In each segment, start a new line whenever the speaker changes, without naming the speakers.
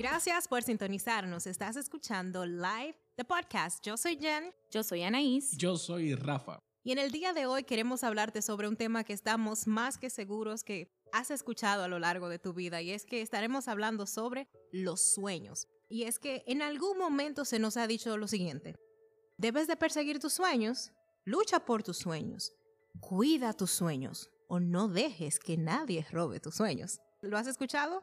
Gracias por sintonizarnos. Estás escuchando Live, the podcast. Yo soy Jen.
Yo soy Anaís.
Yo soy Rafa.
Y en el día de hoy queremos hablarte sobre un tema que estamos más que seguros que has escuchado a lo largo de tu vida y es que estaremos hablando sobre los sueños. Y es que en algún momento se nos ha dicho lo siguiente. Debes de perseguir tus sueños, lucha por tus sueños, cuida tus sueños o no dejes que nadie robe tus sueños. ¿Lo has escuchado?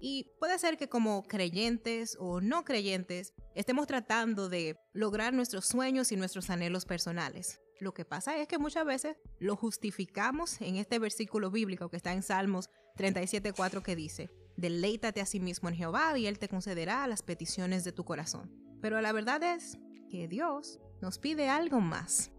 Y puede ser que como creyentes o no creyentes estemos tratando de lograr nuestros sueños y nuestros anhelos personales. Lo que pasa es que muchas veces lo justificamos en este versículo bíblico que está en Salmos 37.4 que dice, deleítate a sí mismo en Jehová y Él te concederá las peticiones de tu corazón. Pero la verdad es que Dios nos pide algo más.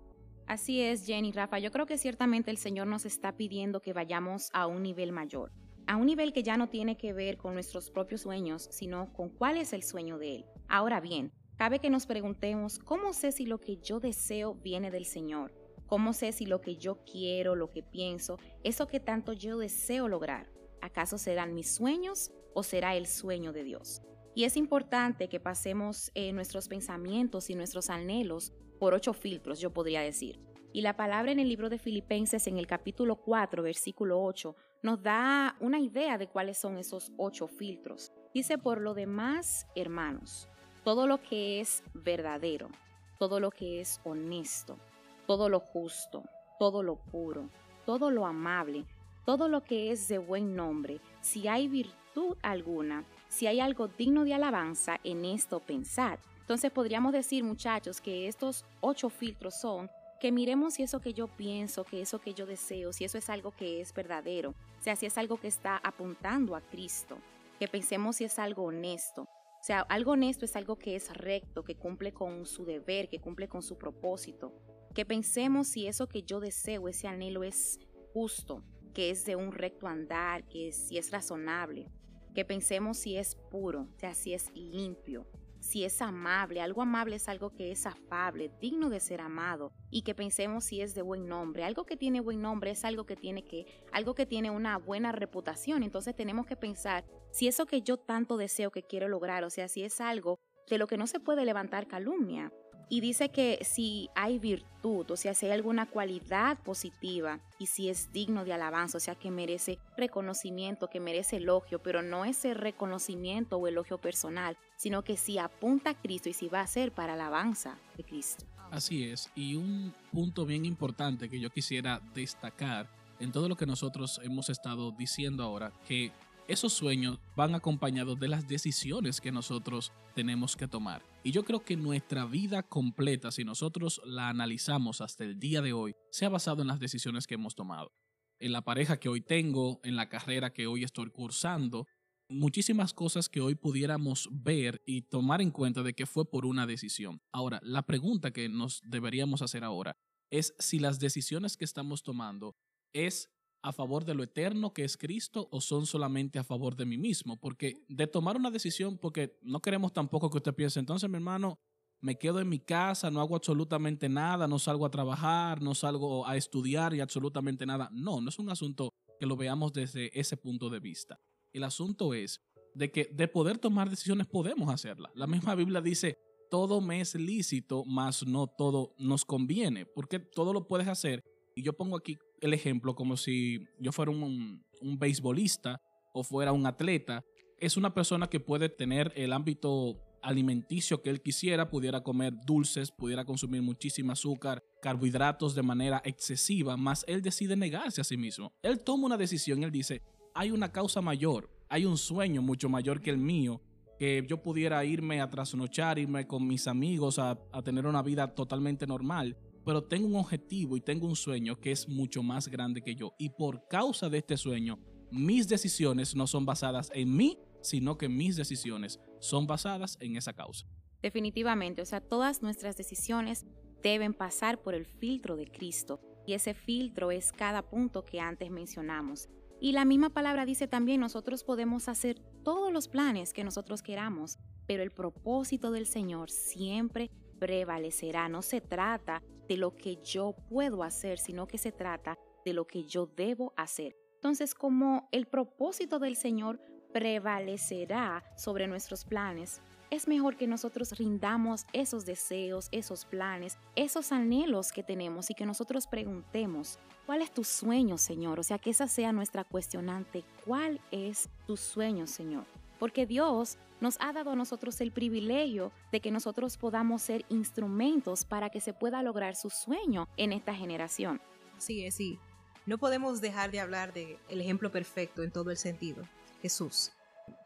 Así es, Jenny, Rafa, yo creo que ciertamente el Señor nos está pidiendo que vayamos a un nivel mayor a un nivel que ya no tiene que ver con nuestros propios sueños, sino con cuál es el sueño de Él. Ahora bien, cabe que nos preguntemos, ¿cómo sé si lo que yo deseo viene del Señor? ¿Cómo sé si lo que yo quiero, lo que pienso, eso que tanto yo deseo lograr, acaso serán mis sueños o será el sueño de Dios? Y es importante que pasemos eh, nuestros pensamientos y nuestros anhelos por ocho filtros, yo podría decir. Y la palabra en el libro de Filipenses en el capítulo 4, versículo 8, nos da una idea de cuáles son esos ocho filtros. Dice, por lo demás, hermanos, todo lo que es verdadero, todo lo que es honesto, todo lo justo, todo lo puro, todo lo amable, todo lo que es de buen nombre, si hay virtud alguna, si hay algo digno de alabanza, en esto pensad. Entonces podríamos decir, muchachos, que estos ocho filtros son que miremos si eso que yo pienso, que eso que yo deseo, si eso es algo que es verdadero, o sea, si es algo que está apuntando a Cristo, que pensemos si es algo honesto. O sea, algo honesto es algo que es recto, que cumple con su deber, que cumple con su propósito. Que pensemos si eso que yo deseo, ese anhelo es justo, que es de un recto andar, que si es razonable. Que pensemos si es puro, o sea, si es limpio, si es amable. Algo amable es algo que es afable, digno de ser amado y que pensemos si es de buen nombre. Algo que tiene buen nombre es algo que tiene que algo que tiene una buena reputación. Entonces tenemos que pensar si eso que yo tanto deseo que quiero lograr, o sea, si es algo de lo que no se puede levantar calumnia. Y dice que si hay virtud, o sea, si hay alguna cualidad positiva y si es digno de alabanza, o sea, que merece reconocimiento, que merece elogio, pero no ese reconocimiento o elogio personal, sino que si apunta a Cristo y si va a ser para alabanza de Cristo.
Así es, y un punto bien importante que yo quisiera destacar en todo lo que nosotros hemos estado diciendo ahora, que esos sueños van acompañados de las decisiones que nosotros tenemos que tomar. Y yo creo que nuestra vida completa, si nosotros la analizamos hasta el día de hoy, se ha basado en las decisiones que hemos tomado. En la pareja que hoy tengo, en la carrera que hoy estoy cursando, muchísimas cosas que hoy pudiéramos ver y tomar en cuenta de que fue por una decisión. Ahora, la pregunta que nos deberíamos hacer ahora es si las decisiones que estamos tomando es a favor de lo eterno que es Cristo o son solamente a favor de mí mismo. Porque de tomar una decisión, porque no queremos tampoco que usted piense, entonces mi hermano, me quedo en mi casa, no hago absolutamente nada, no salgo a trabajar, no salgo a estudiar y absolutamente nada. No, no es un asunto que lo veamos desde ese punto de vista. El asunto es de que de poder tomar decisiones podemos hacerla. La misma Biblia dice, todo me es lícito, mas no todo nos conviene, porque todo lo puedes hacer. Y yo pongo aquí el ejemplo como si yo fuera un, un beisbolista o fuera un atleta. Es una persona que puede tener el ámbito alimenticio que él quisiera, pudiera comer dulces, pudiera consumir muchísimo azúcar, carbohidratos de manera excesiva, más él decide negarse a sí mismo. Él toma una decisión, él dice, hay una causa mayor, hay un sueño mucho mayor que el mío, que yo pudiera irme a trasnochar, irme con mis amigos a, a tener una vida totalmente normal pero tengo un objetivo y tengo un sueño que es mucho más grande que yo. Y por causa de este sueño, mis decisiones no son basadas en mí, sino que mis decisiones son basadas en esa causa.
Definitivamente, o sea, todas nuestras decisiones deben pasar por el filtro de Cristo. Y ese filtro es cada punto que antes mencionamos. Y la misma palabra dice también, nosotros podemos hacer todos los planes que nosotros queramos, pero el propósito del Señor siempre prevalecerá. No se trata de lo que yo puedo hacer, sino que se trata de lo que yo debo hacer. Entonces, como el propósito del Señor prevalecerá sobre nuestros planes, es mejor que nosotros rindamos esos deseos, esos planes, esos anhelos que tenemos y que nosotros preguntemos, ¿cuál es tu sueño, Señor? O sea, que esa sea nuestra cuestionante, ¿cuál es tu sueño, Señor? Porque Dios nos ha dado a nosotros el privilegio de que nosotros podamos ser instrumentos para que se pueda lograr su sueño en esta generación.
Sí, sí. No podemos dejar de hablar del el ejemplo perfecto en todo el sentido, Jesús.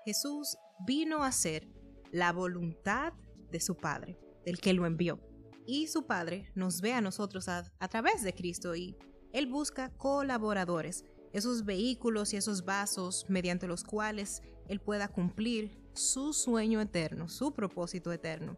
Jesús vino a ser la voluntad de su Padre, del que lo envió. Y su Padre nos ve a nosotros a, través de Cristo y Él busca colaboradores, esos vehículos y esos vasos mediante los cuales Él pueda cumplir su sueño eterno, su propósito eterno.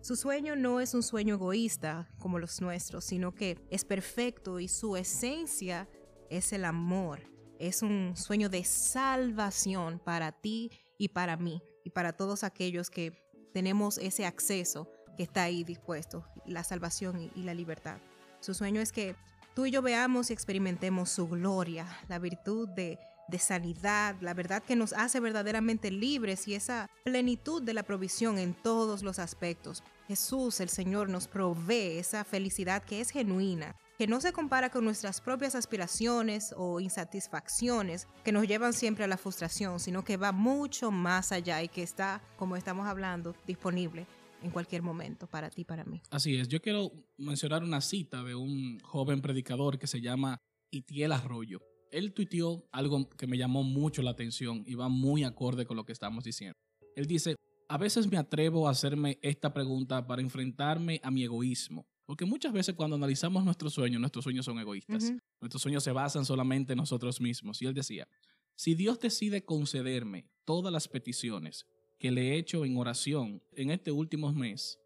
Su sueño no es un sueño egoísta como los nuestros, sino que es perfecto y su esencia es el amor. Es un sueño de salvación para ti y para mí y para todos aquellos que tenemos ese acceso que está ahí dispuesto, la salvación y la libertad. Su sueño es que tú y yo veamos y experimentemos su gloria, la virtud de, de sanidad, la verdad que nos hace verdaderamente libres y esa plenitud de la provisión en todos los aspectos. Jesús, el Señor, nos provee esa felicidad que es genuina, que no se compara con nuestras propias aspiraciones o insatisfacciones que nos llevan siempre a la frustración, sino que va mucho más allá y que está, como estamos hablando, disponible en cualquier momento para ti, para mí.
Así es, yo quiero mencionar una cita de un joven predicador que se llama Itiel Arroyo. Él tuiteó algo que me llamó mucho la atención y va muy acorde con lo que estamos diciendo. Él dice, a veces me atrevo a hacerme esta pregunta para enfrentarme a mi egoísmo porque muchas veces cuando analizamos nuestros sueños, nuestros sueños son egoístas. Nuestros sueños se basan solamente en nosotros mismos. Y él decía, si Dios decide concederme todas las peticiones que le he hecho en oración en este último mes,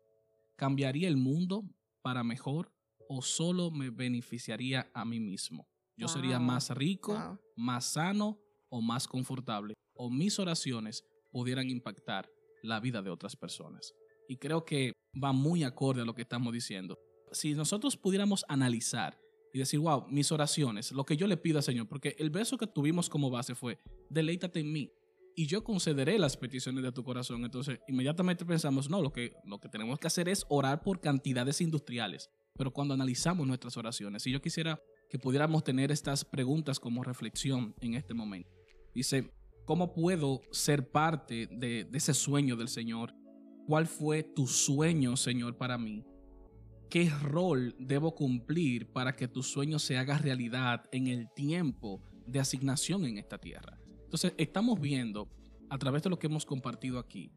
¿cambiaría el mundo para mejor o solo me beneficiaría a mí mismo? Yo sería más rico, más sano o más confortable. O mis oraciones pudieran impactar la vida de otras personas. Y creo que va muy acorde a lo que estamos diciendo si nosotros pudiéramos analizar y decir, wow, mis oraciones, lo que yo le pido al Señor, porque el verso que tuvimos como base fue, deleítate en mí y yo concederé las peticiones de tu corazón. Entonces, inmediatamente pensamos, no, lo que, lo que tenemos que hacer es orar por cantidades industriales. Pero cuando analizamos nuestras oraciones, y yo quisiera que pudiéramos tener estas preguntas como reflexión en este momento. Dice, ¿cómo puedo ser parte de, de ese sueño del Señor? ¿Cuál fue tu sueño, Señor, para mí? ¿Qué rol debo cumplir para que tu sueño se haga realidad en el tiempo de asignación en esta tierra? Entonces, estamos viendo a través de lo que hemos compartido aquí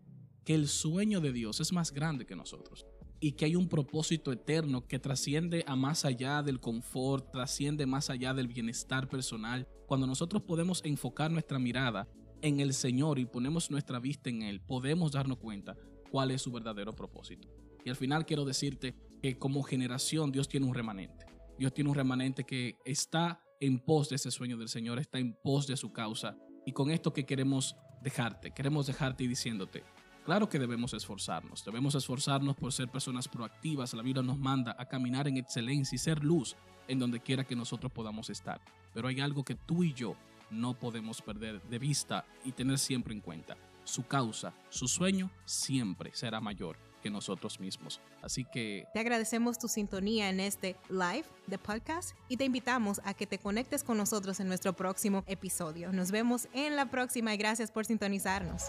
que el sueño de Dios es más grande que nosotros y que hay un propósito eterno que trasciende a más allá del confort, trasciende más allá del bienestar personal. Cuando nosotros podemos enfocar nuestra mirada en el Señor y ponemos nuestra vista en Él, podemos darnos cuenta cuál es su verdadero propósito. Y al final quiero decirte que como generación Dios tiene un remanente. Dios tiene un remanente que está en pos de ese sueño del Señor, está en pos de su causa. Y con esto que queremos dejarte, queremos dejarte y diciéndote, claro que debemos esforzarnos, debemos esforzarnos por ser personas proactivas. La Biblia nos manda a caminar en excelencia y ser luz en donde quiera que nosotros podamos estar. Pero hay algo que tú y yo no podemos perder de vista y tener siempre en cuenta. Su causa, su sueño siempre será mayor que nosotros mismos. Así que...
Te agradecemos tu sintonía en este live de podcast y te invitamos a que te conectes con nosotros en nuestro próximo episodio. Nos vemos en la próxima y gracias por sintonizarnos.